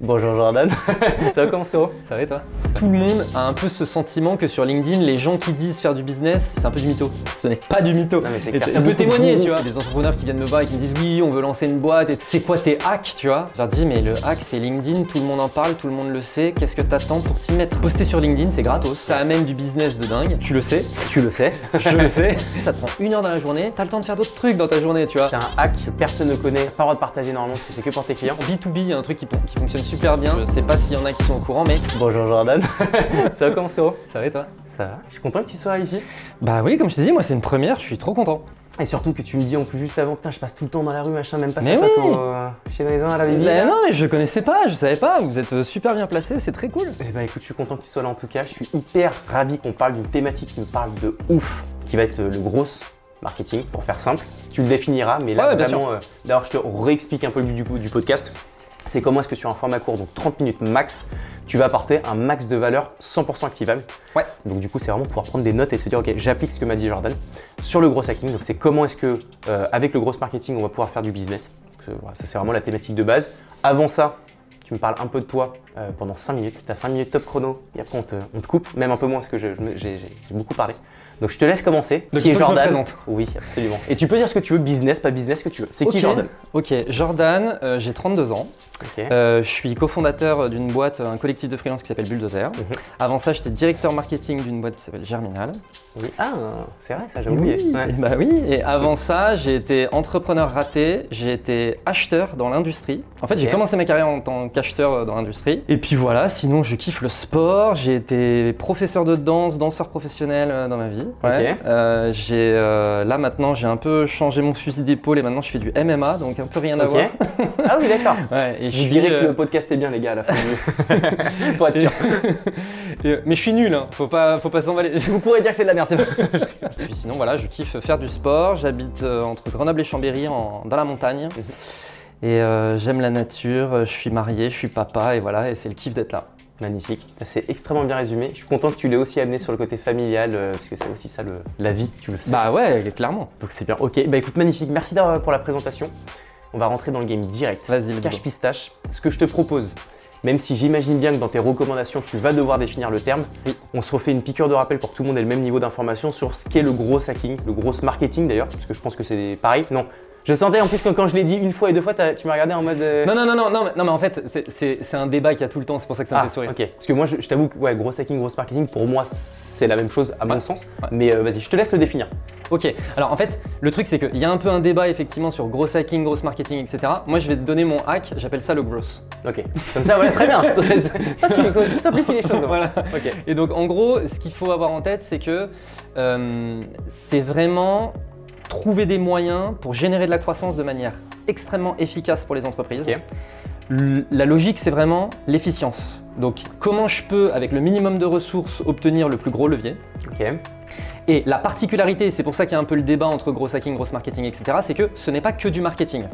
Bonjour Jordan. ça va comment frérot? Ça va et toi? Tout le monde a un peu ce sentiment que sur LinkedIn, les gens qui disent faire du business, c'est un peu du mytho. Ce n'est pas du mytho. Non, mais c'est Et clair. tu- On peut témoigner, tu vois. Les entrepreneurs qui viennent me voir et qui me disent oui, on veut lancer une boîte et c'est quoi tes hacks, tu vois? Je leur dis mais le hack c'est LinkedIn, tout le monde en parle, tout le monde le sait. Qu'est-ce que t'attends pour t'y mettre? Poster sur LinkedIn, c'est gratos. Ça amène du business de dingue. Tu le sais, Tu le sais. je le sais. Ça te prend une heure dans la journée. T'as le temps de faire d'autres trucs dans ta journée, tu vois. T'as un hack que personne ne connaît, pas le droit de partager normalement parce que c'est que pour tes clients. En B2B, il y a un truc qui, qui fonctionne super bien. Je sais pas s'il y en a qui sont au courant, mais Bonjour Jordan. ça va comment frérot? Ça va et toi? Ça va. Je suis content que tu sois ici. Bah oui, comme je t'ai dit, moi c'est une première, je suis trop content. Et surtout que tu me dis en plus juste avant, putain, je passe tout le temps dans la rue, machin, même pas ça oui. euh, chez Maison à la Bibi. Bah non, mais je connaissais pas, je savais pas. Vous êtes euh, super bien placé, c'est très cool. Eh ben écoute, je suis content que tu sois là en tout cas. Je suis hyper ravi qu'on parle d'une thématique qui me parle de ouf, qui va être euh, le gros marketing, pour faire simple. Tu le définiras, mais là Ouais, vraiment, euh, d'ailleurs je te réexplique un peu le but du, du podcast. C'est comment est-ce que sur un format court, donc 30 minutes max, tu vas apporter un max de valeur 100% activable. Ouais. Donc du coup, c'est vraiment pouvoir prendre des notes et se dire, ok, j'applique ce que m'a dit Jordan sur le gros hacking. Donc c'est comment est-ce que, euh, avec le gros marketing, on va pouvoir faire du business. Donc, voilà, ça, c'est vraiment la thématique de base. Avant ça, tu me parles un peu de toi euh, pendant 5 minutes. Tu as 5 minutes top chrono et après on te, on te coupe, même un peu moins parce que je- je me- j'ai j'ai beaucoup parlé. Donc je te laisse commencer. Donc, qui est je Jordan. Oui, absolument. Et tu peux dire ce que tu veux, business, pas business, ce que tu veux. C'est qui. Jordan Ok, Jordan, euh, j'ai 32 ans. Euh, je suis cofondateur d'une boîte, un collectif de freelance qui s'appelle Bulldozer. Mhm. Avant ça, j'étais directeur marketing d'une boîte qui s'appelle Germinal. Oui. Ah, c'est vrai, ça j'ai oublié. Oui, Ouais. Bah oui, et avant ça, j'ai été entrepreneur raté, j'ai été acheteur dans l'industrie. En fait, j'ai commencé ma carrière en tant qu'acheteur dans l'industrie. Et puis voilà, sinon je kiffe le sport, j'ai été professeur de danse, danseur professionnel euh, dans ma vie. Ouais. Euh, j'ai euh, là maintenant, j'ai un peu changé mon fusil d'épaule et maintenant je fais du MMA, donc un peu rien à voir. ah oui, d'accord. Ouais, et Je dirais que euh, le podcast est bien, les gars, à la fin du. Pour être sûr. et- mais je suis nul, hein. faut pas, faut pas s'emballer. Vous pourrez dire que c'est de la merde, c'est pas. Puis sinon, voilà, je kiffe faire du sport. J'habite euh, entre Grenoble et Chambéry, en- dans la montagne. Et euh, j'aime la nature. euh, Je suis marié, je suis papa, et voilà, et c'est le kiff d'être là. Magnifique. C'est extrêmement bien résumé. Je suis content que tu l'aies aussi amené sur le côté familial, euh, parce que c'est aussi ça le- la vie, tu le sais. Bah ouais, clairement. Donc c'est bien. Ok, bah écoute, magnifique. Merci d'avoir- pour la présentation. On va rentrer dans le game direct. Vas-y, Cache pistache. Ce que je te propose, même si j'imagine bien que dans tes recommandations, tu vas devoir définir le terme, Oui. on se refait une piqûre de rappel pour que tout le monde ait le même niveau d'information sur ce qu'est le gros hacking, le gros marketing d'ailleurs, parce que je pense que c'est pareil. Non. Je sentais en plus que quand je l'ai dit une fois et deux fois, tu m'as regardé en mode. euh, Non, non, non, non, non, mais, non, mais en fait, c'est- un débat qu'il y a tout le temps, c'est pour ça que ça me Ah, fait sourire. ok. Parce que moi, je, je t'avoue que ouais, gros hacking, gros marketing, pour moi, c'est la même chose à mon Ouais. sens. Ouais. Mais euh, vas-y, je te laisse le définir. Ok, alors en fait, le truc c'est qu'il y a un peu un débat effectivement sur gros hacking, gros marketing, etc. Moi, je vais te donner mon hack, j'appelle ça le gross. Ok. Comme ça, ouais, très bien. Toi, tu, tu simplifies les choses. Voilà. Ok. Et donc en gros, ce qu'il faut avoir en tête, c'est que euh, c'est vraiment trouver des moyens pour générer de la croissance de manière extrêmement efficace pour les entreprises. La logique, c'est vraiment l'efficience. Donc comment je peux, avec le minimum de ressources, obtenir le plus gros levier? Et la particularité, c'est pour ça qu'il y a un peu le débat entre gros hacking, gros marketing, etc., c'est que ce n'est pas que du marketing.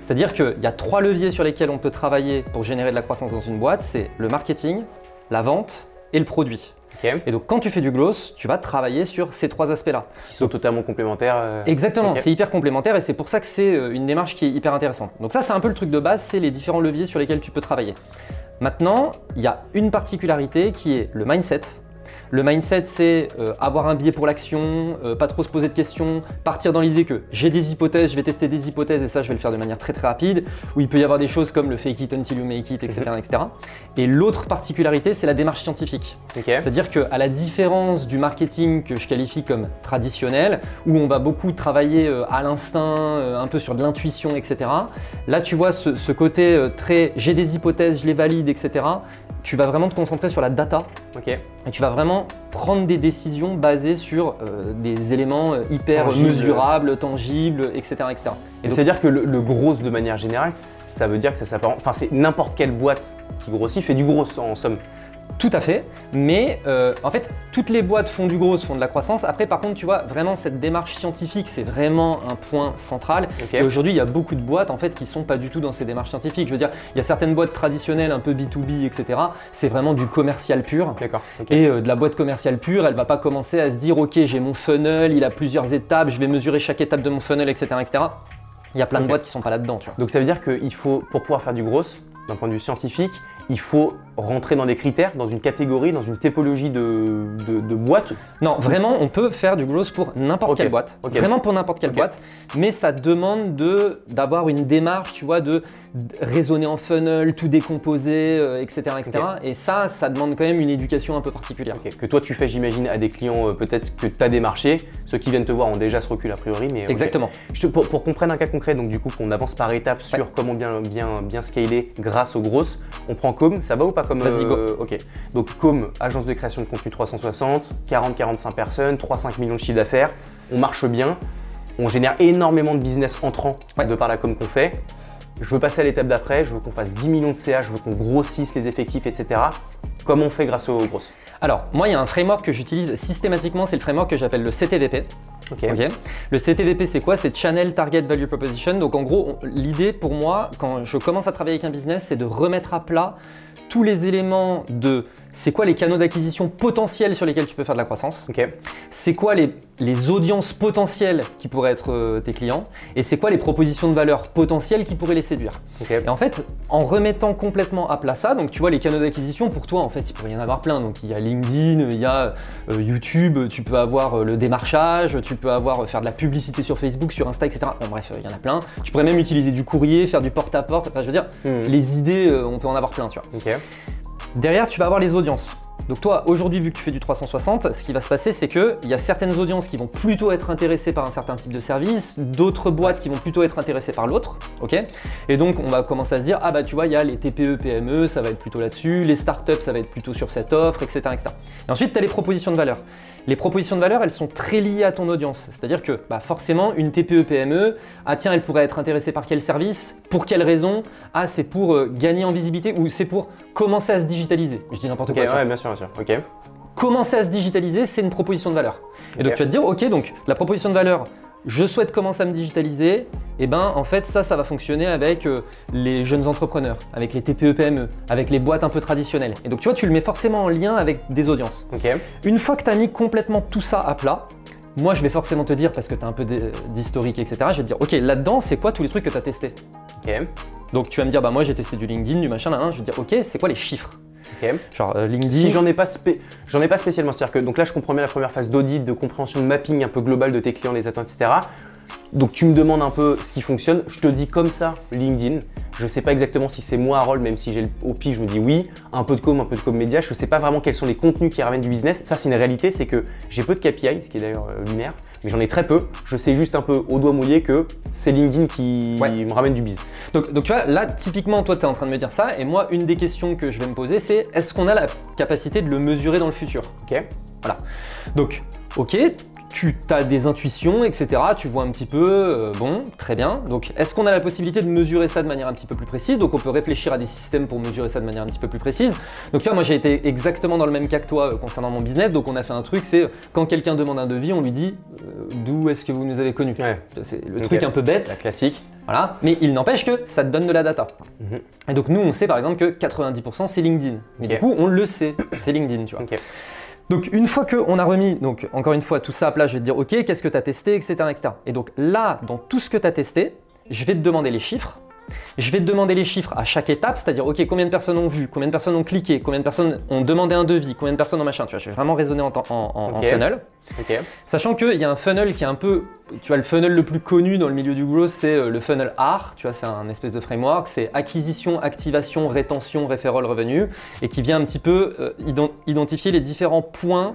C'est-à-dire qu'il y a trois leviers sur lesquels on peut travailler pour générer de la croissance dans une boîte, c'est le marketing, la vente et le produit. Et donc quand tu fais du gloss, tu vas travailler sur ces trois aspects-là. Qui sont totalement complémentaires. euh, Exactement, c'est hyper complémentaire et c'est pour ça que c'est euh, une démarche qui est hyper intéressante. Donc ça c'est un peu le truc de base, c'est les différents leviers sur lesquels tu peux travailler. Maintenant, il y a une particularité qui est le mindset. Le mindset, c'est euh, avoir un biais pour l'action, euh, pas trop se poser de questions, partir dans l'idée que j'ai des hypothèses, je vais tester des hypothèses et ça, je vais le faire de manière très très rapide, où il peut y avoir des choses comme le fake it until you make it, etc. etc. Et l'autre particularité, c'est la démarche scientifique. C'est-à-dire qu'à la différence du marketing que je qualifie comme traditionnel, où on va beaucoup travailler euh, à l'instinct, un peu sur de l'intuition, etc., là tu vois ce, ce côté très j'ai des hypothèses, je les valide, etc., tu vas vraiment te concentrer sur la data et tu vas vraiment prendre des décisions basées sur euh, des éléments euh, hyper mesurables, tangibles, etc. etc. Et C'est-à-dire que le, le gros de manière générale, ça veut dire que ça s'apparente. Enfin, c'est n'importe quelle boîte qui grossit fait du gros en somme. Tout à fait, mais euh, en fait, toutes les boîtes font du gros, font de la croissance. Après, par contre, tu vois, vraiment cette démarche scientifique, c'est vraiment un point central. Et aujourd'hui, il y a beaucoup de boîtes en fait qui sont pas du tout dans ces démarches scientifiques. Je veux dire, il y a certaines boîtes traditionnelles, un peu B2B, etc. C'est vraiment du commercial pur. D'accord. Et euh, de la boîte commerciale pure, elle va pas commencer à se dire, ok, j'ai mon funnel, il a plusieurs étapes, je vais mesurer chaque étape de mon funnel, etc., etc. Il y a plein de boîtes qui sont pas là-dedans, tu vois. Donc ça veut dire qu'il faut, pour pouvoir faire du gros, d'un point de vue scientifique, il faut rentrer dans des critères, dans une catégorie, dans une typologie de, de, de boîte Non, vraiment, on peut faire du growth pour n'importe quelle boîte. Vraiment pour n'importe quelle boîte. Mais ça demande de d'avoir une démarche, tu vois, de raisonner en funnel, tout décomposer, euh, etc., etc. Et ça, ça demande quand même une éducation un peu particulière. Que toi tu fais, j'imagine, à des clients euh, peut-être que tu as démarché. Ceux qui viennent te voir ont déjà ce recul a priori. Mais. Exactement. Je te- pour, pour qu'on prenne un cas concret, donc du coup qu'on avance par étapes sur comment bien, bien, bien scaler grâce aux grosses, on prend Com, ça va ou pas comme Vas-y, go. Ok, donc Com, agence de création de contenu 360, 40-45 personnes, 3-5 millions de chiffre d'affaires, on marche bien, on génère énormément de business entrant Ouais. de par la com qu'on fait. Je veux passer à l'étape d'après, je veux qu'on fasse 10 millions de CA, je veux qu'on grossisse les effectifs, etc. Comment on fait grâce aux grosses? Alors, moi, il y a un framework que j'utilise systématiquement, c'est le framework que j'appelle le CTVP. Le CTVP, c'est quoi? C'est Channel Target Value Proposition. Donc, en gros, l'idée pour moi, quand je commence à travailler avec un business, c'est de remettre à plat tous les éléments de c'est quoi les canaux d'acquisition potentiels sur lesquels tu peux faire de la croissance, c'est quoi les, les audiences potentielles qui pourraient être euh, tes clients, et c'est quoi les propositions de valeur potentielles qui pourraient les séduire. Et en fait, en remettant complètement à plat ça, donc tu vois les canaux d'acquisition, pour toi en fait il pourrait y en avoir plein. Donc il y a LinkedIn, il y a euh, YouTube, tu peux avoir euh, le démarchage, tu peux avoir faire de la publicité sur Facebook, sur Insta, etc. Bon bref, il y en a plein. Tu pourrais même utiliser du courrier, faire du porte-à-porte. Enfin, je veux dire, Hmm. les idées, on peut en avoir plein, tu vois. Derrière, tu vas avoir les audiences. Donc toi, aujourd'hui, vu que tu fais du 360, ce qui va se passer, c'est qu'il y a certaines audiences qui vont plutôt être intéressées par un certain type de service, d'autres boîtes qui vont plutôt être intéressées par l'autre, ok? Et donc, on va commencer à se dire, ah bah tu vois, il y a les TPE, PME, ça va être plutôt là-dessus, les startups, ça va être plutôt sur cette offre, etc. etc. Et ensuite, tu as les propositions de valeur. Les propositions de valeur, elles sont très liées à ton audience. C'est-à-dire que bah, forcément, une TPE, PME, ah tiens, elle pourrait être intéressée par quel service Pour quelle raison Ah, c'est pour euh, gagner en visibilité ou c'est pour commencer à se digitaliser Je dis n'importe quoi. ouais, bien sûr, bien sûr. Ok. Commencer à se digitaliser, c'est une proposition de valeur. Et donc tu vas te dire, ok, donc la proposition de valeur, je souhaite commencer à me digitaliser, et ben en fait ça, ça va fonctionner avec euh, les jeunes entrepreneurs, avec les TPE, PME, avec les boîtes un peu traditionnelles. Et donc tu vois, tu le mets forcément en lien avec des audiences. Une fois que tu as mis complètement tout ça à plat, moi je vais forcément te dire, parce que tu as un peu d'hi- d'historique, etc., je vais te dire, ok, là-dedans, c'est quoi tous les trucs que tu as testés? Ok. Donc tu vas me dire, bah moi j'ai testé du LinkedIn, du machin, là, là. je vais te dire, ok, c'est quoi les chiffres? Genre euh, LinkedIn. Si j'en ai pas spé- j'en ai pas spécialement, c'est-à-dire que donc là je comprends bien la première phase d'audit, de compréhension de mapping un peu global de tes clients, les attentes, etc. Donc tu me demandes un peu ce qui fonctionne, je te dis comme ça LinkedIn. Je sais pas exactement si c'est moi rôle, même si j'ai le- au pif, je me dis oui, un peu de com, un peu de com média. Je sais pas vraiment quels sont les contenus qui ramènent du business. Ça c'est une réalité, c'est que j'ai peu de KPI, ce qui est d'ailleurs euh, lunaire, mais j'en ai très peu. Je sais juste un peu au doigt mouillé que c'est LinkedIn qui Ouais. me ramène du business. Donc, donc tu vois, là, typiquement, toi, tu es en train de me dire ça, et moi, une des questions que je vais me poser, c'est est-ce qu'on a la capacité de le mesurer dans le futur? Ok. Donc, ok, tu as des intuitions, etc. Tu vois un petit peu, euh, bon, très bien. Donc, est-ce qu'on a la possibilité de mesurer ça de manière un petit peu plus précise? Donc, on peut réfléchir à des systèmes pour mesurer ça de manière un petit peu plus précise. Donc, tu vois, moi, j'ai été exactement dans le même cas que toi euh, concernant mon business. Donc, on a fait un truc, c'est quand quelqu'un demande un devis, on lui dit euh, d'où est-ce que vous nous avez connus? Ouais. C'est le truc un peu bête. La classique. Voilà, mais il n'empêche que ça te donne de la data. Mhm. Et donc nous, on sait par exemple que 90% c'est LinkedIn. Mais du coup, on le sait, c'est LinkedIn, tu vois. Donc une fois qu'on a remis, encore une fois, tout ça à plat, je vais te dire, ok, qu'est-ce que tu as testé, etc., etc. Et donc là, dans tout ce que tu as testé, je vais te demander les chiffres. Je vais te demander les chiffres à chaque étape, c'est-à-dire, ok, combien de personnes ont vu, combien de personnes ont cliqué, combien de personnes ont demandé un devis, combien de personnes ont machin, tu vois, je vais vraiment raisonner en, en- funnel. Ok. Sachant qu'il y a un funnel qui est un peu, tu vois, le funnel le plus connu dans le milieu du growth, c'est euh, le funnel R, tu vois, c'est un espèce de framework, c'est acquisition, activation, rétention, referral, revenu, et qui vient un petit peu euh, ident- identifier les différents points,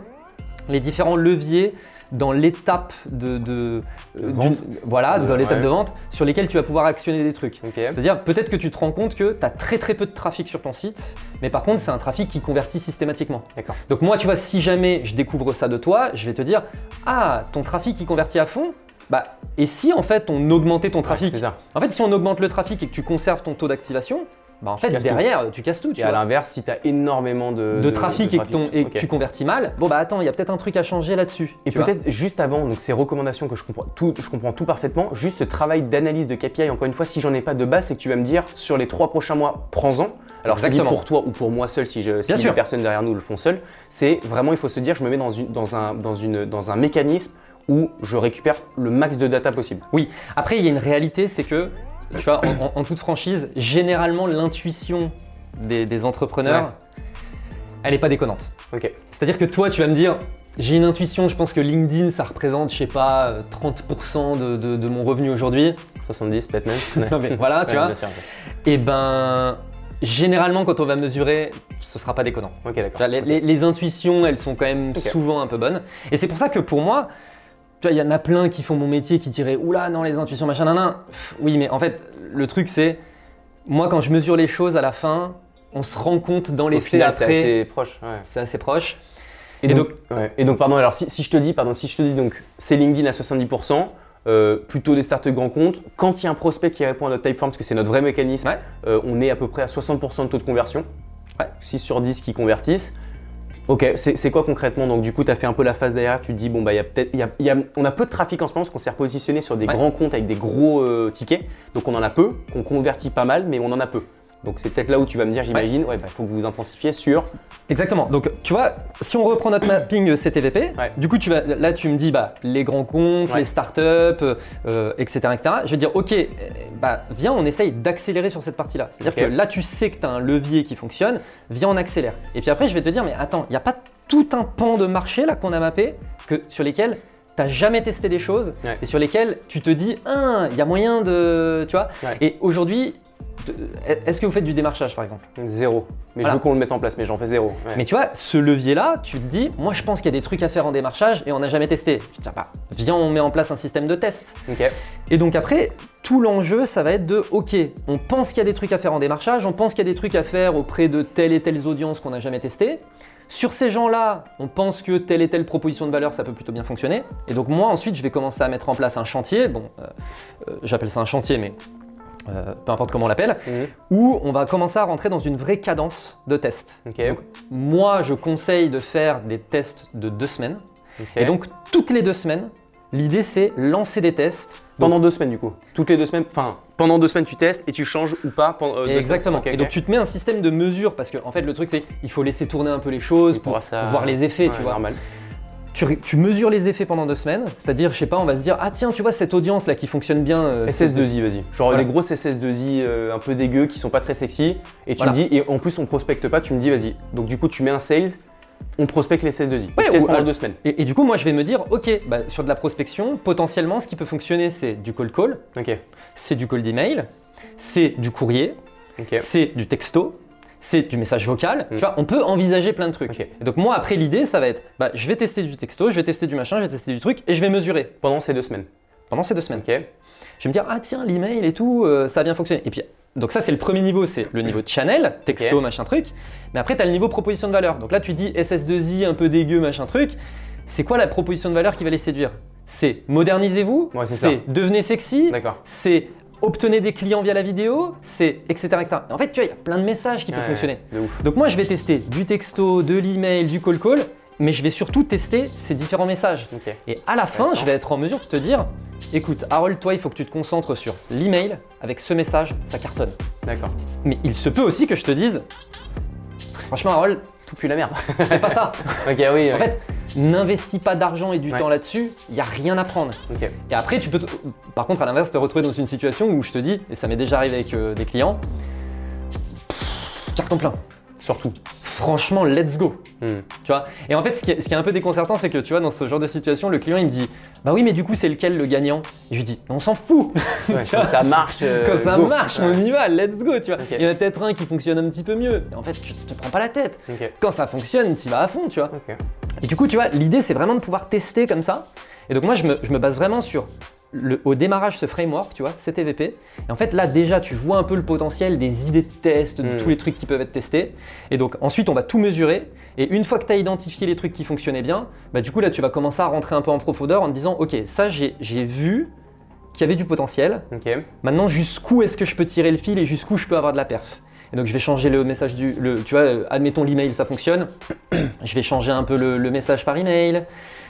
les différents leviers dans l'étape de, de- De euh, voilà, dans l'étape ouais. de vente, sur lesquels tu vas pouvoir actionner des trucs. C'est-à-dire, peut-être que tu te rends compte que tu as très très peu de trafic sur ton site, mais par contre, c'est un trafic qui convertit systématiquement. D'accord. Donc moi, tu vois, si jamais je découvre ça de toi, je vais te dire, ah, ton trafic qui convertit à fond, bah, et si en fait on augmentait ton trafic C'est ça. En fait, si on augmente le trafic et que tu conserves ton taux d'activation, bah en fait, derrière, tu casses tout, tu Et à l'inverse, si tu as énormément de, De trafic, et, que, ton- et que tu convertis mal, bon bah attends, il y a peut-être un truc à changer là-dessus. Et peut-être juste avant, donc ces recommandations que je comprends tout, je comprends tout parfaitement, juste ce travail d'analyse de KPI, encore une fois, si j'en ai pas de base, c'est que tu vas me dire sur les trois prochains mois, prends-en. Alors Exactement. pour toi ou pour moi seul, si, je, si les personnes derrière nous le font seul, c'est vraiment, il faut se dire, je me mets dans, une, dans, un, dans, une, dans un mécanisme où je récupère le max de data possible. Oui, après, il y a une réalité, c'est que tu vois, en, toute franchise, généralement l'intuition des, des entrepreneurs, elle n'est pas déconnante. Ok. C'est-à-dire que toi, tu vas me dire, j'ai une intuition, je pense que LinkedIn, ça représente, je sais pas, euh, 30% de, de- de mon revenu aujourd'hui. 70 peut-être même. Non, mais voilà, tu Ouais, vois. bien sûr. Et ben, généralement, quand on va mesurer, ce sera pas déconnant. Ok, Tu d'accord. vois, Les, les- les intuitions, elles sont quand même Ok. souvent un peu bonnes. Et c'est pour ça que pour moi, tu vois, il y en a plein qui font mon métier qui diraient Oula, non, les intuitions, machin, nan, nan. Pff, Oui, mais en fait, le truc, c'est. Moi, quand je mesure les choses à la fin, on se rend compte dans les Au faits final, après. c'est assez proche. ouais. C'est assez proche. Et, Et donc, ouais. et donc, pardon, alors si, si je te dis, pardon, si je te dis donc, c'est LinkedIn à 70%, euh, plutôt des startups grands comptes, quand il y a un prospect qui répond à notre typeform, parce que c'est notre vrai mécanisme, Ouais. euh, on est à peu près à 60% de taux de conversion. Ouais. 6 sur 10 qui convertissent. Ok, c'est quoi concrètement Donc du coup, tu as fait un peu la phase derrière, tu te dis, bon, bah, il y a peut-être, il y a- il y a- on a peu de trafic en ce moment, parce qu'on s'est repositionné sur des Ouais. grands comptes avec des gros euh, tickets. Donc on en a peu, qu'on convertit pas mal, mais on en a peu. Donc c'est peut-être là où tu vas me dire, j'imagine, ouais, bah, il faut que vous vous intensifiez sur Exactement. Donc, tu vois, si on reprend notre mapping CTVP, Ouais. du coup, tu vas, là, tu me dis bah, les grands comptes, Ouais. les startups, euh, euh, etc., etc. Je vais dire, OK, euh, bah, viens, on essaye d'accélérer sur cette partie-là. C'est-à-dire que là, tu sais que tu as un levier qui fonctionne, viens, on accélère. Et puis après, je vais te dire, mais attends, il n'y a pas tout un pan de marché là qu'on a mappé que, sur lesquels tu n'as jamais testé des choses Ouais. et sur lesquels tu te dis, ah, il y a moyen de. Tu vois Ouais. Et aujourd'hui, est-ce que vous faites du démarchage par exemple? Zéro. Mais Voilà. je veux qu'on le mette en place, mais j'en fais zéro. Ouais. mais tu vois, ce levier-là, tu te dis, moi je pense qu'il y a des trucs à faire en démarchage et on n'a jamais testé. Je te dis, ah bah, viens, on met en place un système de test. Et donc après, tout l'enjeu, ça va être de, ok, on pense qu'il y a des trucs à faire en démarchage, on pense qu'il y a des trucs à faire auprès de telle et telle audience qu'on n'a jamais testé. Sur ces gens-là, on pense que telle et telle proposition de valeur, ça peut plutôt bien fonctionner. Et donc moi, ensuite, je vais commencer à mettre en place un chantier. Bon, euh, euh, j'appelle ça un chantier, mais euh, peu importe comment on l'appelle, Mhm. où on va commencer à rentrer dans une vraie cadence de test. Ok. Donc, moi, je conseille de faire des tests de deux semaines. Et donc, toutes les deux semaines, l'idée, c'est lancer des tests. pendant deux semaines du coup. Toutes les deux semaines, enfin pendant deux semaines tu testes et tu changes ou pas pendant euh, deux Exactement. Et donc, tu te mets un système de mesure parce que, en fait, le truc, c'est il faut laisser tourner un peu les choses pour voir ça- voir les effets, Ouais, tu vois. Normal. Tu, mesures les effets pendant deux semaines, c'est-à-dire, je sais pas, on va se dire, ah tiens, tu vois, cette audience là qui fonctionne bien. euh, SS2I, vas-y. Genre Voilà. les grosses SS2I euh, un peu dégueux qui sont pas très sexy. Et tu Voilà. me dis, et en plus on prospecte pas, tu me dis vas-y. Donc du coup tu mets un sales, on prospecte les SS2I. Ouais, je teste pendant deux semaines. Et, et du coup, moi, je vais me dire, ok, bah, sur de la prospection, potentiellement, ce qui peut fonctionner, c'est du cold call, c'est du call d'email, c'est du courrier, c'est du texto, c'est du message vocal. Mm. Tu vois, on peut envisager plein de trucs. Et donc moi, après, l'idée, ça va être, bah, je vais tester du texto, je vais tester du machin, je vais tester du truc, et je vais mesurer Pendant ces deux semaines. pendant ces deux semaines. Ok. Je vais me dire, ah tiens, l'email et tout, euh, ça a bien fonctionné. Et puis, donc ça, c'est le premier niveau, c'est le niveau de channel, texto, machin truc. Mais après, tu as le niveau proposition de valeur. Donc là, tu dis SS2I un peu dégueu, machin truc. C'est quoi la proposition de valeur qui va les séduire? C'est modernisez-vous, Ouais, c'est devenez sexy, c'est obtenez des clients via la vidéo, c'est etc. etc. En fait, tu vois, il y a plein de messages qui peuvent fonctionner. Donc moi, je vais tester du texto, de l'email, du call call, mais je vais surtout tester ces différents messages. Et à la fin, je vais être en mesure de te dire, écoute, Harold, toi, il faut que tu te concentres sur l'email. Avec ce message, ça cartonne. D'accord. Mais il se peut aussi que je te dise, franchement, Harold, Tout pue la merde. fais pas ça. ok, oui. En fait, n'investis pas d'argent et du Ouais. temps là-dessus, il n'y a rien à prendre. Et après, tu peux, te- par contre, à l'inverse, te retrouver dans une situation où je te dis, et ça m'est déjà arrivé avec euh, des clients, carton plein. Surtout. Franchement, let's go. Hmm. Tu vois? Et en fait, ce qui, est, ce qui est un peu déconcertant, c'est que tu vois, dans ce genre de situation, le client il me dit Bah oui, mais du coup, c'est lequel le gagnant? Et je lui dis On s'en fout Ouais, Tu vois? quand ça marche. euh, Quand ça go. marche, Ouais. on y va, let's go tu vois. Il y en a peut-être un qui fonctionne un petit peu mieux. Mais en fait, tu te prends pas la tête. Quand ça fonctionne, tu vas à fond, tu vois. Et du coup, tu vois, l'idée, c'est vraiment de pouvoir tester comme ça. Et donc, moi, je me, je me base vraiment sur, le, au démarrage, ce framework, tu vois, CTVP. Et en fait, là, déjà, tu vois un peu le potentiel des idées de test, de Mm. tous les trucs qui peuvent être testés. Et donc, ensuite, on va tout mesurer. Et une fois que tu as identifié les trucs qui fonctionnaient bien, bah, du coup, là, tu vas commencer à rentrer un peu en profondeur en te disant, OK, ça, j'ai vu qu'il y avait du potentiel. Ok. Maintenant, jusqu'où est-ce que je peux tirer le fil et jusqu'où je peux avoir de la perf? Et donc, je vais changer le message du. Le, tu vois, euh, admettons l'email, ça fonctionne. je vais changer un peu le, le message par email.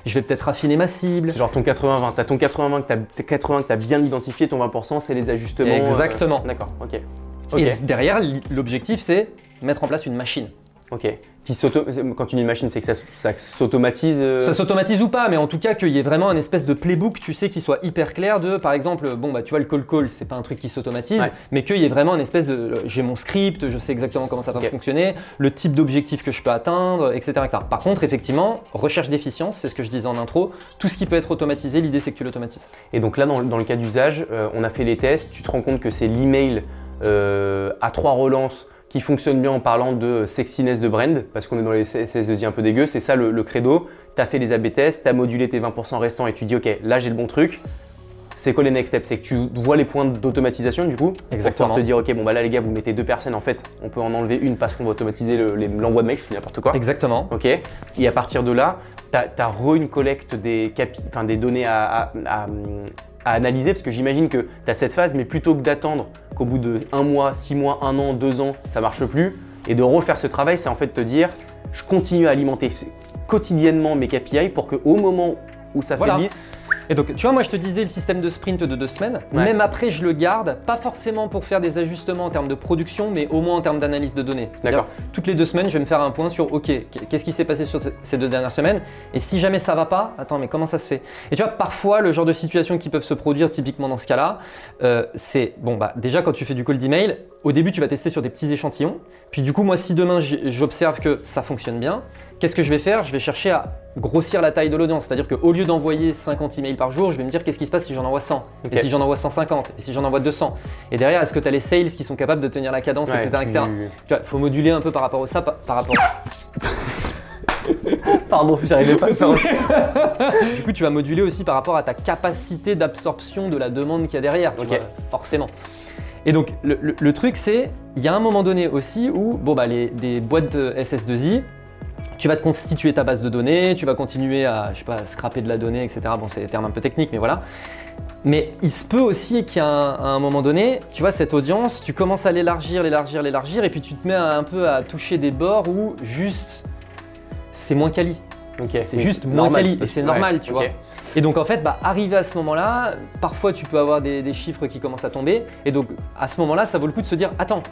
Je vais peut-être affiner ma cible. C'est genre ton 80-20. T'as ton 80-20 que t'as tes 80 que t'as bien identifié, ton 20% c'est les ajustements. euh, Exactement. D'accord. Ok. Ok. Et derrière, l'objectif, c'est mettre en place une machine. Ok. qui Quand tu dis une machine, c'est que ça, ça s'automatise. euh, Ça s'automatise ou pas, mais en tout cas qu'il y ait vraiment un espèce de playbook, tu sais, qui soit hyper clair de, par exemple, bon bah tu vois le call call, c'est pas un truc qui s'automatise, Ouais. mais qu'il y ait vraiment un espèce de, j'ai mon script, je sais exactement comment ça va fonctionner, le type d'objectif que je peux atteindre, etc., etc. Par contre, effectivement, recherche d'efficience, c'est ce que je disais en intro, tout ce qui peut être automatisé, l'idée c'est que tu l'automatises. Et donc là, dans, dans le cas d'usage, euh, on a fait les tests, tu te rends compte que c'est l'email euh, à trois relances qui fonctionne bien en parlant de sexiness de brand, parce qu'on est dans les SS2I un peu dégueu, c'est ça le, le credo. Tu as fait les AB tests, tu as modulé tes 20% restants et tu dis, ok, là j'ai le bon truc. C'est quoi les next steps? C'est que tu vois les points d'automatisation du coup, pour Exactement. pouvoir te dire, ok, bon bah là les gars, vous mettez deux personnes, en fait, on peut en enlever une parce qu'on va automatiser le- l'envoi de mail, je dis n'importe quoi. Exactement. Ok. Et à partir de là, tu as, re une collecte des, capi- enfin, des données à, à- à- à analyser parce que j'imagine que tu as cette phase, mais plutôt que d'attendre qu'au bout de un mois, six mois, un an, deux ans, ça marche plus, et de refaire ce travail, c'est en fait te dire, je continue à alimenter quotidiennement mes KPI pour qu'au moment où ça Voilà. Et donc, tu vois, moi je te disais le système de sprint de deux semaines, Ouais. même après je le garde, pas forcément pour faire des ajustements en termes de production, mais au moins en termes d'analyse de données. D'accord. toutes les deux semaines, je vais me faire un point sur, ok, qu'est-ce qui s'est passé sur ces- deux dernières semaines, et si jamais ça va pas, attends, mais comment ça se fait? Et tu vois, parfois, le genre de situations qui peuvent se produire, typiquement dans ce cas-là, euh, c'est, bon, bah déjà quand tu fais du call d'email, au début tu vas tester sur des petits échantillons, puis du coup, moi si demain j'observe que ça fonctionne bien, qu'est-ce que je vais faire? Je vais chercher à grossir la taille de l'audience, c'est-à-dire qu'au lieu d'envoyer 50 emails par jour, je vais me dire qu'est-ce qui se passe si j'en envoie 100, Ok. et si j'en envoie 150, et si j'en envoie 200. Et derrière, est-ce que tu as les sales qui sont capables de tenir la cadence, Ouais, etc. tu- etc. Tu vois, il faut moduler un peu par rapport à ça, par, par rapport. Pardon, j'arrivais pas à faire. du coup, tu vas moduler aussi par rapport à ta capacité d'absorption de la demande qu'il y a derrière, tu vois, forcément. Et donc, le, le- le truc, c'est, il y a un moment donné aussi où, bon, bah, les, des boîtes de SS2I, tu vas te constituer ta base de données, tu vas continuer à, je sais pas, scraper de la donnée, etc. Bon, c'est des termes un peu techniques, mais voilà. Mais il se peut aussi a un, moment donné, tu vois, cette audience, tu commences à l'élargir, l'élargir, l'élargir, et puis tu te mets à- un peu à toucher des bords où juste c'est moins quali. Ok, C'est juste moins quali et c'est ouais, normal, tu vois. Et donc en fait, bah, arrivé à ce moment-là, parfois tu peux avoir des, des chiffres qui commencent à tomber. Et donc à ce moment-là, ça vaut le coup de se dire, attends,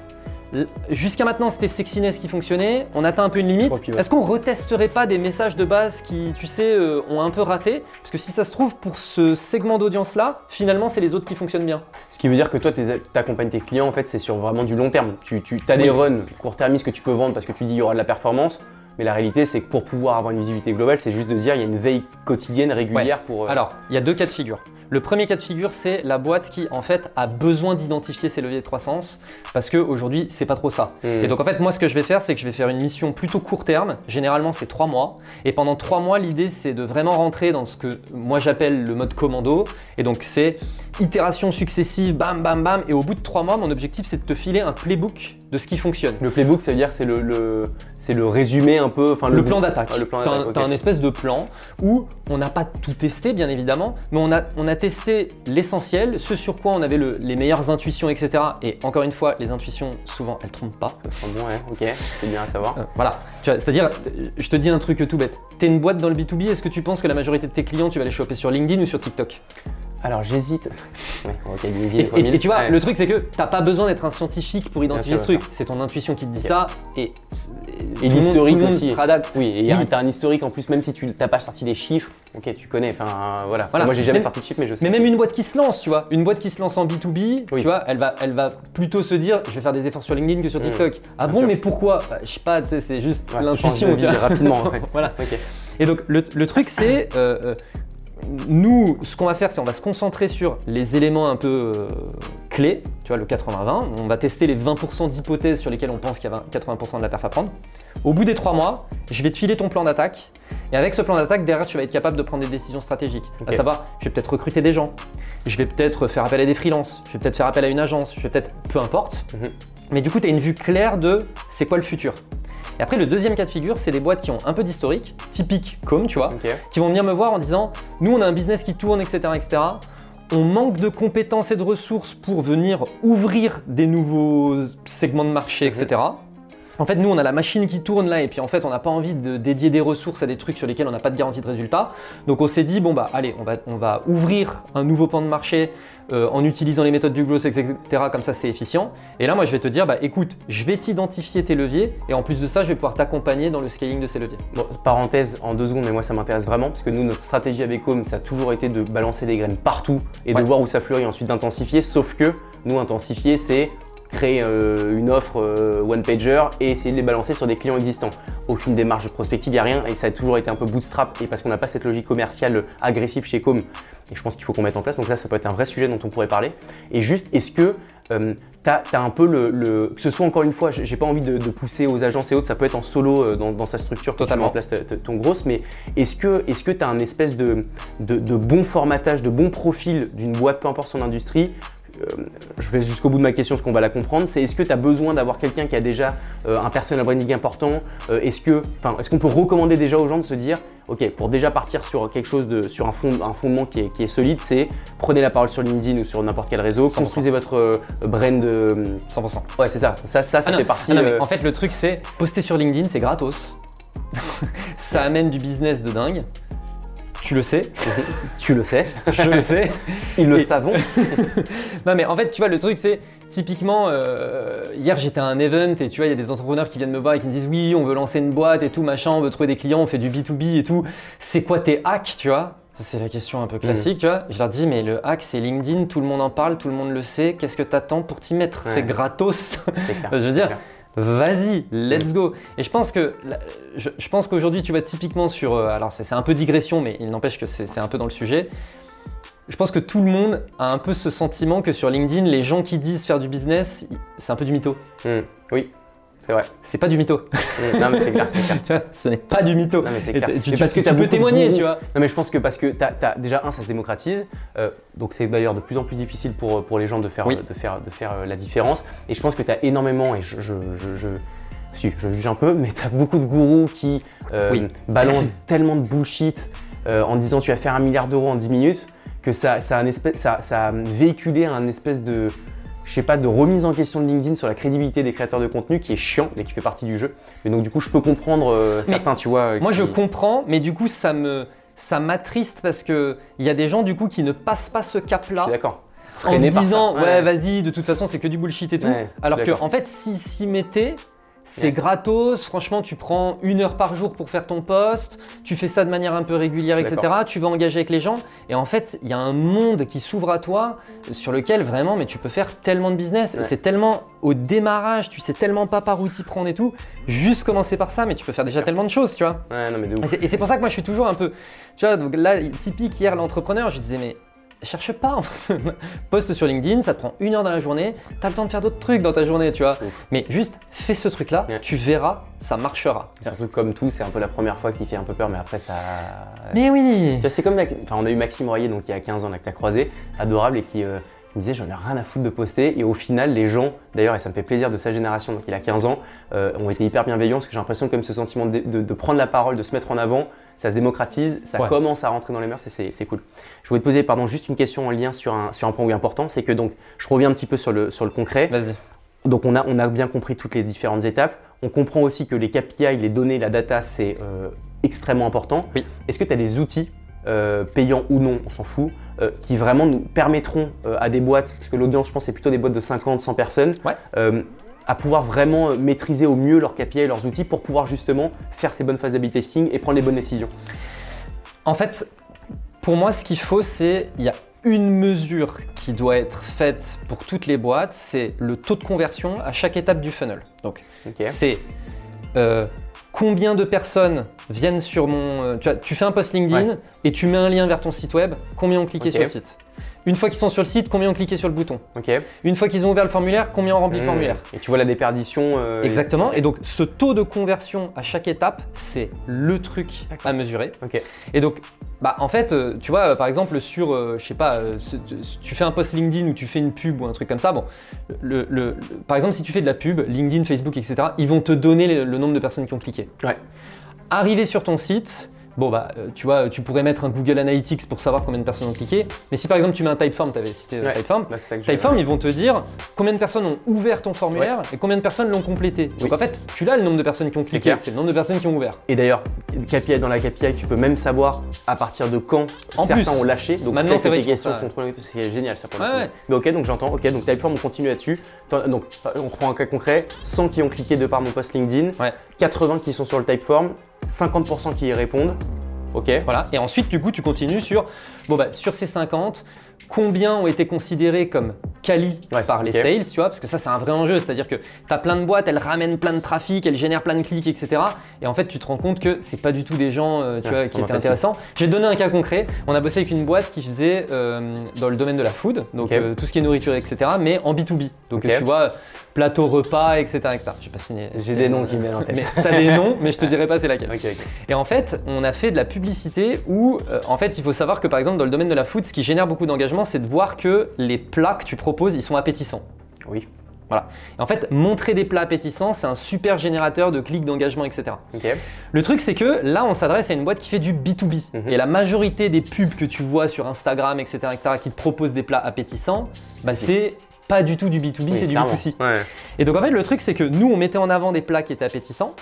jusqu'à maintenant c'était sexiness qui fonctionnait, on atteint un peu une limite. Est-ce qu'on retesterait pas des messages de base qui, tu sais, euh, ont un peu raté? Parce que si ça se trouve, pour ce segment d'audience-là, finalement c'est les autres qui fonctionnent bien. Ce qui veut dire que toi, tu accompagnes tes clients, en fait, c'est sur vraiment du long terme. Tu, tu as des runs court-termistes que tu peux vendre parce que tu dis il y aura de la performance. Mais la réalité, c'est que pour pouvoir avoir une visibilité globale, c'est juste de dire il y a une veille quotidienne, régulière pour. euh, Alors, il y a deux cas de figure. Le premier cas de figure, c'est la boîte qui en fait a besoin d'identifier ses leviers de croissance parce qu'aujourd'hui, c'est pas trop ça. Hmm. Et donc en fait, moi, ce que je vais faire, c'est que je vais faire une mission plutôt court terme. Généralement, c'est trois mois. Et pendant trois mois, l'idée, c'est de vraiment rentrer dans ce que moi j'appelle le mode commando. Et donc, c'est itération successive, bam, bam, bam. Et au bout de trois mois, mon objectif, c'est de te filer un playbook de ce qui fonctionne. Le playbook, ça veut dire c'est le, le- c'est le résumé un peu. Enfin, Le plan d'attaque. Ah, le plan T'as un, espèce de plan où on n'a pas tout testé, bien évidemment, mais on a, on a testé l'essentiel, ce sur quoi on avait le- les meilleures intuitions, etc. Et encore une fois, les intuitions, souvent, elles trompent pas. Ça sent bon, ouais, ok, c'est bien à savoir. Euh, voilà. Tu vois, C'est-à-dire, je te dis un truc tout bête. T'es une boîte dans le B2B, est-ce que tu penses que la majorité de tes clients, tu vas les choper sur LinkedIn ou sur TikTok? Alors j'hésite. Ouais, et, et- premier. et tu vois, Ouais. le truc, c'est que t'as pas besoin d'être un scientifique pour identifier sûr, ce truc. C'est ton intuition qui te dit ça. Et, l'historique aussi. sera. Oui, et Oui. tu as un historique en plus, même si tu n'as pas sorti les chiffres, ok, tu connais. Enfin, voilà. Voilà. Moi, j'ai jamais Même- sorti de chiffres, mais je sais. Mais même une boîte qui se lance, tu vois, une boîte qui se lance en B2B, Oui. tu vois, elle va, elle va plutôt se dire, je vais faire des efforts sur LinkedIn que sur Mmh. TikTok. Ah Bien bon, sûr. mais pourquoi? Bah, Je sais pas, tu sais, c'est juste Ouais, l'intuition. rapidement. voilà. Et donc le, le truc c'est, euh, euh, nous, ce qu'on va faire, c'est on va se concentrer sur les éléments un peu euh, clés, tu vois, le 80-20. On va tester les 20% d'hypothèses sur lesquelles on pense qu'il y a 20 80% de la perf à prendre. Au bout des trois mois, je vais te filer ton plan d'attaque. Et avec ce plan d'attaque, derrière, tu vas être capable de prendre des décisions stratégiques. À savoir, je vais peut-être recruter des gens, je vais peut-être faire appel à des freelances, je vais peut-être faire appel à une agence, je vais peut-être, peu importe. Mhm. Mais du coup, tu as une vue claire de c'est quoi le futur. Et après, le deuxième cas de figure, c'est des boîtes qui ont un peu d'historique, typique comme, tu vois, qui vont venir me voir en disant Nous, on a un business qui tourne, etc. etc. On manque de compétences et de ressources pour venir ouvrir des nouveaux segments de marché, etc. En fait, nous, on a la machine qui tourne là, et puis en fait, on n'a pas envie de dédier des ressources à des trucs sur lesquels on n'a pas de garantie de résultat. Donc, on s'est dit, bon, bah, allez, on va, on va ouvrir un nouveau pan de marché euh, en utilisant les méthodes du growth, etc. Comme ça, c'est efficient. Et là, moi, je vais te dire, bah, écoute, je vais t'identifier tes leviers, et en plus de ça, je vais pouvoir t'accompagner dans le scaling de ces leviers. Bon, parenthèse en deux secondes, mais moi, ça m'intéresse vraiment, parce que nous, notre stratégie avec Home, ça a toujours été de balancer des graines partout et Ouais. de voir où ça fleurit, ensuite d'intensifier. Sauf que nous, intensifier, c'est créer euh, une offre euh, one-pager et essayer de les balancer sur des clients existants. Aucune démarche de prospective, il n'y a rien et ça a toujours été un peu bootstrap et parce qu'on n'a pas cette logique commerciale agressive chez Com et je pense qu'il faut qu'on mette en place. Donc là, ça peut être un vrai sujet dont on pourrait parler. Et juste, est-ce que tu as, un peu le, le- Que ce soit encore une fois, j'ai pas envie de, de pousser aux agences et autres, ça peut être en solo euh, dans, dans sa structure que tu mets Totalement. en place ton grosse, mais est-ce que tu est as un espèce de, de, de bon formatage, de bon profil d'une boîte, peu importe son industrie euh, je vais jusqu'au bout de ma question, parce qu'on va la comprendre. C'est est-ce que tu as besoin d'avoir quelqu'un qui a déjà euh, un personal branding important Euh, Est-ce que, enfin, est-ce qu'on peut recommander déjà aux gens de se dire, ok, pour déjà partir sur quelque chose de, sur un, fond, un fondement qui est, qui est solide, c'est prenez la parole sur LinkedIn ou sur n'importe quel réseau, 100%. construisez votre euh, brand. euh, 100%. ouais, c'est ça. Ça, ça, ça Ah non, fait partie. ah non, mais euh, en fait, le truc, c'est poster sur LinkedIn, c'est gratos. ça amène du business de dingue. Tu le sais, tu le sais, je le sais. ils le Et- savons. Non mais en fait, tu vois, le truc c'est typiquement, euh, hier j'étais à un event et tu vois, il y a des entrepreneurs qui viennent me voir et qui me disent oui, on veut lancer une boîte et tout, machin, on veut trouver des clients, on fait du B2B et tout. C'est quoi tes hacks, tu vois? Ça, C'est la question un peu classique, tu vois. Je leur dis, mais le hack c'est LinkedIn, tout le monde en parle, tout le monde le sait, qu'est-ce que t'attends pour t'y mettre? Ouais. C'est gratos. Je veux c'est dire, clair. Vas-y, let's go. Et je pense que je, pense qu'aujourd'hui, tu vas typiquement sur. euh, alors, c'est un peu digression, mais il n'empêche que c'est un peu dans le sujet. Je pense que tout le monde a un peu ce sentiment que sur LinkedIn, les gens qui disent faire du business, c'est un peu du mytho. Hmm, Oui, c'est vrai. C'est pas du mytho. Hmm, non, mais c'est clair, c'est clair. Tu vois, ce n'est pas du mytho. Non, mais c'est clair. tu, Mais tu- parce que tu t'as peux de témoigner, tu vois. Non mais je pense que parce que t'as, déjà un ça se démocratise, euh, donc c'est d'ailleurs de plus en plus difficile pour, pour les gens de faire, Oui. de faire, de faire euh, la différence. Et je pense que tu as énormément, et je, je, je, je- si, je juge un peu, mais tu as beaucoup de gourous qui euh, Oui. balancent tellement de bullshit euh, en disant tu vas faire un milliard d'euros en 10 minutes que ça, ça, a un espèce, ça, ça a véhiculé un espèce de, je sais pas, de remise en question de LinkedIn sur la crédibilité des créateurs de contenu qui est chiant et qui fait partie du jeu. Mais donc du coup je peux comprendre euh, certains, tu vois. Moi, je comprends, mais du coup, ça me. Ça m'attriste parce que il y a des gens du coup qui ne passent pas ce cap-là d'accord. en se disant ouais, Ouais. vas-y de toute façon c'est que du bullshit et tout Ouais, alors que en fait s'ils s'y mettaient c'est Ouais. gratos franchement tu prends une heure par jour pour faire ton post tu fais ça de manière un peu régulière etc tu vas engager avec les gens et en fait il y a un monde qui s'ouvre à toi sur lequel vraiment mais tu peux faire tellement de business et c'est tellement au démarrage tu sais tellement pas par où t'y prendre et tout juste commencer par ça mais tu peux faire déjà tellement de choses tu vois Ouais, non mais de ouf. et c'est- Et c'est pour ça que moi je suis toujours un peu. Tu vois, donc là, typique hier, l'entrepreneur, je lui disais, mais cherche pas en fait. Poste sur LinkedIn, ça te prend une heure dans la journée, t'as le temps de faire d'autres trucs dans ta journée, tu vois. Ouf. Mais juste fais ce truc-là, Ouais. tu verras, ça marchera. C'est un peu comme tout, c'est un peu la première fois qui fait un peu peur, mais après ça. Mais oui c'est comme la- enfin, on a eu Maxime Royer, donc il y a 15 ans, là, que tu as croisé, adorable, et qui euh, qui me disait j'en ai rien à foutre de poster. Et au final, les gens, d'ailleurs, et ça me fait plaisir de sa génération, donc il a 15 ans, euh, ont été hyper bienveillants parce que j'ai l'impression comme ce sentiment de, de- de prendre la parole, de se mettre en avant, ça se démocratise, ça Ouais. commence à rentrer dans les mœurs et c'est cool. Je voulais te poser pardon, juste une question en lien sur un, sur un point oui important, c'est que donc je reviens un petit peu sur le, sur le concret. Vas-y. Donc on a, on a bien compris toutes les différentes étapes. On comprend aussi que les KPI, les données, la data, c'est euh, extrêmement important. Oui. Est-ce que tu as des outils, euh, payants ou non, on s'en fout, euh, qui vraiment nous permettront à des boîtes, parce que l'audience, je pense, c'est plutôt des boîtes de 50, 100 personnes, Ouais. À pouvoir vraiment euh, maîtriser au mieux leurs KPI et leurs outils pour pouvoir justement faire ces bonnes phases d'habit testing et prendre les bonnes décisions En fait, pour moi, ce qu'il faut, c'est il y a une mesure qui doit être faite pour toutes les boîtes, c'est le taux de conversion à chaque étape du funnel. Donc, c'est euh, combien de personnes viennent sur mon. euh, tu, vois, tu fais un post LinkedIn Ouais. et tu mets un lien vers ton site web, combien ont cliqué sur le site Une fois qu'ils sont sur le site, combien ont cliqué sur le bouton. Une fois qu'ils ont ouvert le formulaire, combien ont rempli le Mmh. formulaire Et tu vois la déperdition. euh, Exactement. Et donc, ce taux de conversion à chaque étape, c'est le truc à mesurer. Et donc, bah, en fait, euh, tu vois, euh, par exemple, sur, euh, je sais pas, tu- fais un post LinkedIn ou tu fais une pub ou un truc comme ça, bon, le, le- le- par exemple, si tu fais de la pub, LinkedIn, Facebook, etc., ils vont te donner le, le nombre de personnes qui ont cliqué. Ouais. Arrivé sur ton site, bon bah euh, tu vois, tu pourrais mettre un Google Analytics pour savoir combien de personnes ont cliqué. Mais si par exemple tu mets un Typeform, tu avais cité euh, Ouais. Typeform, Bah, Typeform, ils vont te dire combien de personnes ont ouvert ton formulaire et combien de personnes l'ont complété. Donc Oui. en fait, tu l'as le nombre de personnes qui ont cliqué, c'est le nombre de personnes qui ont ouvert. Et d'ailleurs, KPI dans la KPI, tu peux même savoir à partir de quand En certains plus. ont lâché. Donc Maintenant, c'est vrai questions sont trop c'est génial ça pour le Ouais. Mais ok, donc j'entends. Ok, donc Typeform, on continue là-dessus. Donc on reprend un cas concret 100 qui ont cliqué de par mon post LinkedIn, Ouais. 80 qui sont sur le Typeform, 50% qui y répondent. Ok. Voilà. Et ensuite, du coup, tu continues sur, bon bah, sur ces 50, combien ont été considérés comme quali Ouais, par les sales, tu vois, parce que ça, c'est un vrai enjeu. C'est-à-dire que tu as plein de boîtes, elles ramènent plein de trafic, elles génèrent plein de clics, etc. Et en fait, tu te rends compte que c'est pas du tout des gens, euh, tu vois, qui étaient intéressants. Je vais te donner un cas concret. On a bossé avec une boîte qui faisait euh, dans le domaine de la food, donc euh, tout ce qui est nourriture, etc., mais en B2B. Donc, tu vois, plateau repas, etc. etc. Pas J'ai des noms qui me viennent en tête. Mais t'as des noms, mais je te dirai pas c'est laquelle. Et en fait, on a fait de la publicité où, euh, en fait, il faut savoir que par exemple, dans le domaine de la food, ce qui génère beaucoup d'engagement, c'est de voir que les plats que tu proposes, ils sont appétissants. Oui. Et en fait, montrer des plats appétissants, c'est un super générateur de clics, d'engagement, etc. Le truc, c'est que là, on s'adresse à une boîte qui fait du B2B. Mhm. Et la majorité des pubs que tu vois sur Instagram, etc., etc., qui te proposent des plats appétissants, bah, c'est pas du tout du B2B, Oui, c'est du clairement. B2C. Ouais. Et donc en fait le truc c'est que nous on mettait en avant des plats qui étaient appétissants.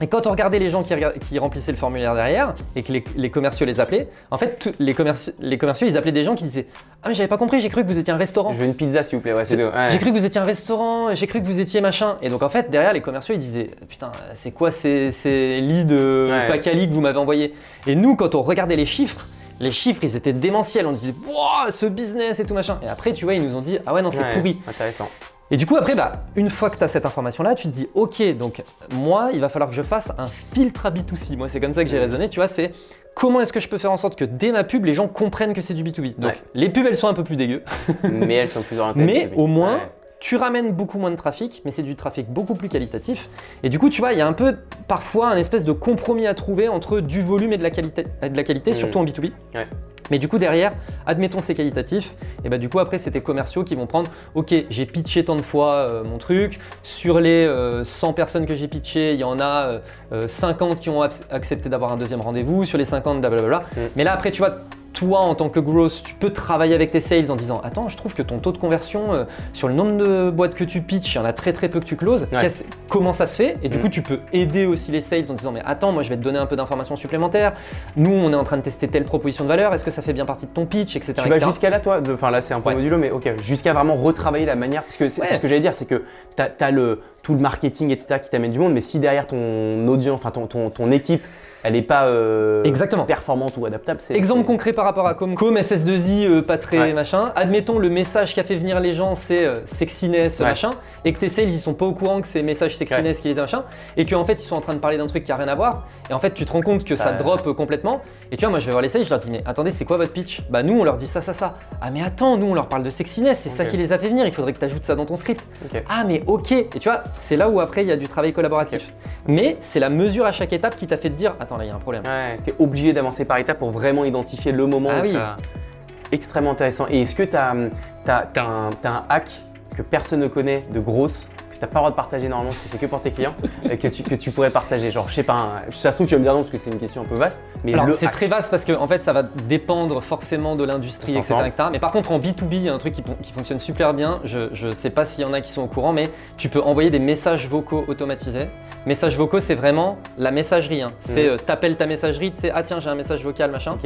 Et quand on regardait les gens qui, remplissaient le formulaire derrière et que les, les commerciaux les appelaient, en fait les, commerci- les commerciaux ils appelaient des gens qui disaient Ah mais j'avais pas compris, j'ai cru que vous étiez un restaurant. Je veux une pizza s'il vous plaît. Ouais, c'est. Ouais. J'ai cru que vous étiez un restaurant, j'ai cru que vous étiez machin. Et donc en fait derrière les commerciaux ils disaient Putain c'est quoi ces, ces leads euh, Ouais. que vous m'avez envoyés? Et nous quand on regardait les chiffres, les chiffres ils étaient démentiels, on disait Wouah ce business et tout machin. Et après tu vois ils nous ont dit Ah ouais non c'est Ouais, pourri. Intéressant. Et du coup, après, bah, une fois que tu as cette information-là, tu te dis, ok, donc moi, il va falloir que je fasse un filtre à B2C. Moi, c'est comme ça que j'ai raisonné, tu vois, c'est comment est-ce que je peux faire en sorte que dès ma pub, les gens comprennent que c'est du B2B. Donc, Ouais. les pubs, elles sont un peu plus dégueu, mais elles sont plus orientées. mais B2B. au moins, Ouais. Tu ramènes beaucoup moins de trafic, mais c'est du trafic beaucoup plus qualitatif. Et du coup, tu vois, il y a un peu, parfois, un espèce de compromis à trouver entre du volume et de la qualité, de la qualité Mhm. surtout en B2B. Ouais. Mais du coup, derrière, admettons c'est qualitatif, et bah du coup, après, c'est tes commerciaux qui vont prendre Ok, j'ai pitché tant de fois euh, mon truc, sur les euh, 100 personnes que j'ai pitché, il y en a euh, euh, 50 qui ont ac- accepté d'avoir un deuxième rendez-vous, sur les 50, blablabla. Mm. Mais là, après, tu vois, toi, en tant que growth, tu peux travailler avec tes sales en disant Attends, je trouve que ton taux de conversion euh, sur le nombre de boîtes que tu pitches, il y en a très très peu que tu closes. Ouais. Comment ça se fait? Et du Mm. coup, tu peux aider aussi les sales en disant Mais attends, moi, je vais te donner un peu d'informations supplémentaires. Nous, on est en train de tester telle proposition de valeur. Est-ce que ça fait bien partie de ton pitch, etc. Tu vas jusqu'à là, toi? Enfin, là, c'est un peu Ouais. modulo, mais ok, jusqu'à vraiment retravailler la manière. Parce que c'est Ouais. ce que j'allais dire, c'est que tu as, le, tout le marketing, etc., qui t'amène du monde, mais si derrière ton audience, enfin, ton, ton, ton équipe, elle n'est pas euh, Exactement. performante ou adaptable. Exemple concret par rapport à Com. Com SS2I, euh, pas très Ouais. machin. Admettons le message qui a fait venir les gens, c'est euh, sexiness, Ouais. machin, et que tes sales ils sont pas au courant que c'est message sexiness qui les a machin, et qu'en fait ils sont en train de parler d'un truc qui a rien à voir, et en fait tu te rends compte que ça, Ça- drop euh, complètement. Et tu vois, moi je vais voir les sales, je leur dis mais attendez, c'est quoi votre pitch? Bah nous on leur dit ça, ça, ça. Ah mais attends, nous on leur parle de sexiness, c'est ça qui les a fait venir. Il faudrait que tu ajoutes ça dans ton script. Ah mais ok. Et tu vois, c'est là où après il y a du travail collaboratif. Mais c'est la mesure à chaque étape qui t'a fait te dire attends là il y a un problème. Ouais, t'es obligé d'avancer par étapes pour vraiment identifier le moment Ah où oui. ça. Extrêmement intéressant. Et est-ce que tu as, un hack que personne ne connaît de grosse n'as pas le droit de partager normalement parce que c'est que pour tes clients euh, que, tu, que tu pourrais partager Genre, je sais pas, un- ça se trouve, tu vas me dire non parce que c'est une question un peu vaste, mais Alors c'est très vaste parce que en fait ça va dépendre forcément de l'industrie, etc., etc. Mais par contre en B2B, il y a un truc qui, qui fonctionne super bien. Je ne sais pas s'il y en a qui sont au courant, mais tu peux envoyer des messages vocaux automatisés. Messages vocaux, c'est vraiment la messagerie. hein. C'est Mhm. euh, t'appelles ta messagerie, tu sais ah tiens j'ai un message vocal machin.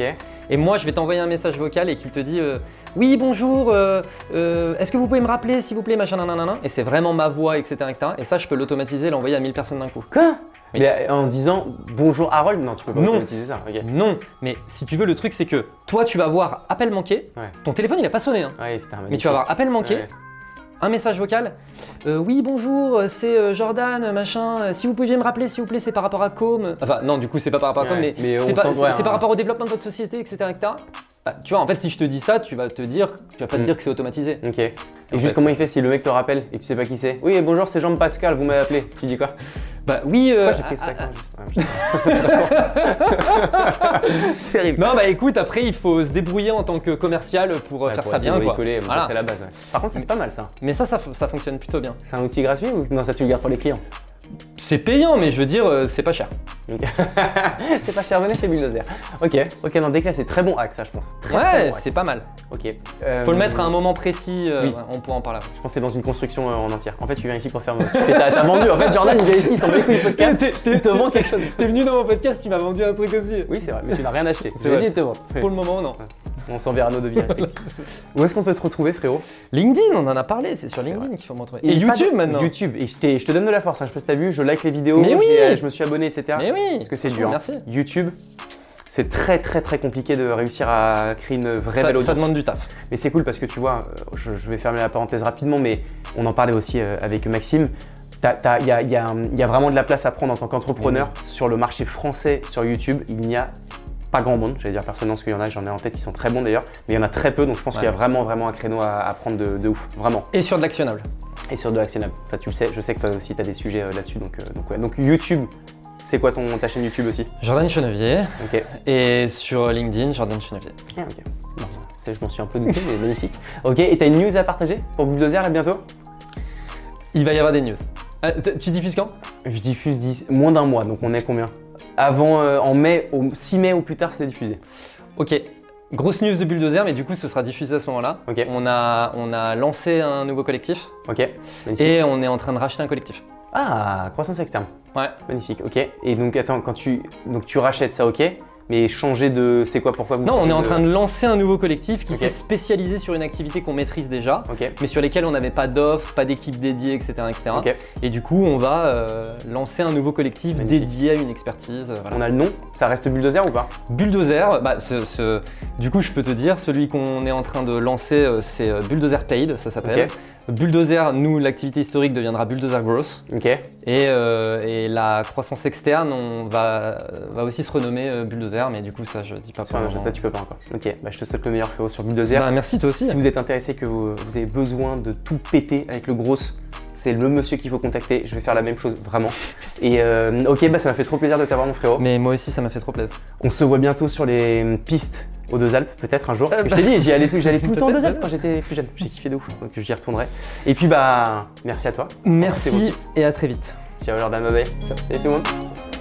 Et moi je vais t'envoyer un message vocal et qui te dit euh, oui bonjour, euh, euh, est-ce que vous pouvez me rappeler s'il vous plaît machin nanana. Et c'est vraiment ma voix, etc., etc. Et ça je peux l'automatiser, et l'envoyer à 1000 personnes d'un coup. Quoi? Oui. Mais euh, en disant bonjour Harold? Non, tu peux pas Non. automatiser ça. Non, mais si tu veux le truc c'est que toi tu vas voir appel manqué, Ouais. ton téléphone il a pas sonné. hein. Ouais, putain, Mais tu vas avoir appel manqué, Ouais. un message vocal. Euh, oui, bonjour, c'est Jordan, machin. Si vous pouviez me rappeler, s'il vous plaît, c'est par rapport à Com. Enfin, non, du coup, c'est pas par rapport à Com, Ouais, mais, mais c'est ouais, un- par rapport au développement de votre société, etc. etc. Bah, tu vois, en fait, si je te dis ça, tu vas te dire, tu vas pas te Mm. dire que c'est automatisé. Ok. Et En juste fait. comment il fait si le mec te rappelle et que tu sais pas qui c'est Oui, bonjour, c'est Jean-Pascal, vous m'avez appelé. Tu dis quoi Bah oui. euh, Pourquoi j'ai pris cet ah, accent juste Ouais, putain. Terrible. Non, bah écoute, après, il faut se débrouiller en tant que commercial pour euh, faire pour ça bien. Quoi. bricoler, mais ça, Voilà. c'est la base. ouais. Par contre, ça, c'est pas mal ça. Mais ça, ça, ça fonctionne plutôt bien. C'est un outil gratuit ou non, ça tu le gardes pour les clients C'est payant, mais je veux dire, euh, c'est pas cher. C'est pas cher, venez chez Bulldozer. Ok, ok, non, déclasse, c'est très bon hack, ça, je pense. Très, Ouais, bon c'est pas mal. Ok. Euh, Faut le mettre à un moment précis, euh, oui. on pourra en parler. après. Je pense que c'est dans une construction euh, en entière. En fait, tu viens ici pour faire. T'as vendu. En fait, Jordan, il vient ici, il s'en bat les couilles du podcast. Il te vend quelque chose. T'es venu dans mon podcast, tu m'as vendu un truc aussi. Oui, c'est vrai, mais tu n'as rien acheté. C'est Vas-y, il te vend. Pour le moment, non. On s'enverra nos devis. Où est-ce qu'on peut te retrouver, frérot? LinkedIn, on en a parlé, c'est sur LinkedIn qu'il faut me retrouver. Et, YouTube maintenant. YouTube. Et je, te donne de la force. hein. Je t'as vu, je like les vidéos. Mais oui j'ai- Je me suis abonné, etc. Mais oui. Parce que c'est dur. hein. YouTube, c'est très très très compliqué de réussir à créer une vraie Ça, belle ça audience. demande du taf. Mais c'est cool parce que tu vois, euh, je, je vais fermer la parenthèse rapidement, mais on en parlait aussi euh, avec Maxime. Il y, y a- il y a vraiment de la place à prendre en tant qu'entrepreneur sur le marché français sur YouTube. Il n'y a pas grand monde, j'allais dire personnellement, parce qu'il y en a, j'en ai en tête qui sont très bons d'ailleurs, mais il y en a très peu, donc je pense qu'il y a vraiment vraiment un créneau à, à prendre de, de ouf, vraiment. Et sur de l'actionnable. Et sur de l'actionnable, ça tu le sais, je sais que toi aussi tu as des sujets euh, là-dessus, donc, euh, donc ouais. Donc YouTube, c'est quoi ton, ta chaîne YouTube aussi? Jordan Chenevier. Ok. Et sur LinkedIn, Jordan Chenevier. Ah, ok. Bon, ça, je m'en suis un peu douté, mais magnifique. Ok, et t'as une news à partager pour Bulldozer là bientôt? Il va y avoir des news. Euh, tu diffuses quand? Je diffuse d'ici- moins d'un mois, donc on est combien? Avant, euh, en mai, au 6 mai ou plus tard, c'est diffusé. Ok. Grosse news de Bulldozer, mais du coup, ce sera diffusé à ce moment-là. On, a, on a lancé un nouveau collectif Ok, magnifique. et on est en train de racheter un collectif. Ah, croissance externe. Ouais. Magnifique, ok. Et donc, attends, quand tu, donc, tu rachètes ça, ok, mais changer de. C'est quoi, pourquoi vous Non, on est en train de lancer un nouveau collectif qui s'est spécialisé sur une activité qu'on maîtrise déjà, mais sur lesquelles on n'avait pas d'offres, pas d'équipe dédiée, etc. Et du coup, on va euh, lancer un nouveau collectif Magnifique. dédié à une expertise. euh, voilà. On a le nom Ça reste Bulldozer ou pas? Bulldozer, bah, ce- ce- du coup, je peux te dire, celui qu'on est en train de lancer, euh, c'est Bulldozer Paid, ça s'appelle. Bulldozer, nous, l'activité historique deviendra Bulldozer Growth. Et, euh, et la croissance externe, on va, va aussi se renommer euh, Bulldozer, mais du coup, ça, je dis pas pour ça, le moment. ça, tu peux pas encore. Ok, bah, je te souhaite le meilleur frérot sur Bulldozer. Bah, merci, toi aussi. Si vous êtes intéressé, que vous, vous avez besoin de tout péter avec le gros, c'est le monsieur qu'il faut contacter. Je vais faire la même chose, vraiment. Et euh, ok, bah ça m'a fait trop plaisir de t'avoir, mon frérot. Mais moi aussi, ça m'a fait trop plaisir. On se voit bientôt sur les pistes aux Deux Alpes, peut-être un jour. Parce que je t'ai dit, j'y allais tout, j'allais tout le temps aux Deux Alpes quand j'étais plus jeune. J'ai kiffé de ouf, donc j'y retournerai. Et puis bah, merci à toi. Merci et à très vite. Ciao Jordan, bye bye. Salut tout le monde.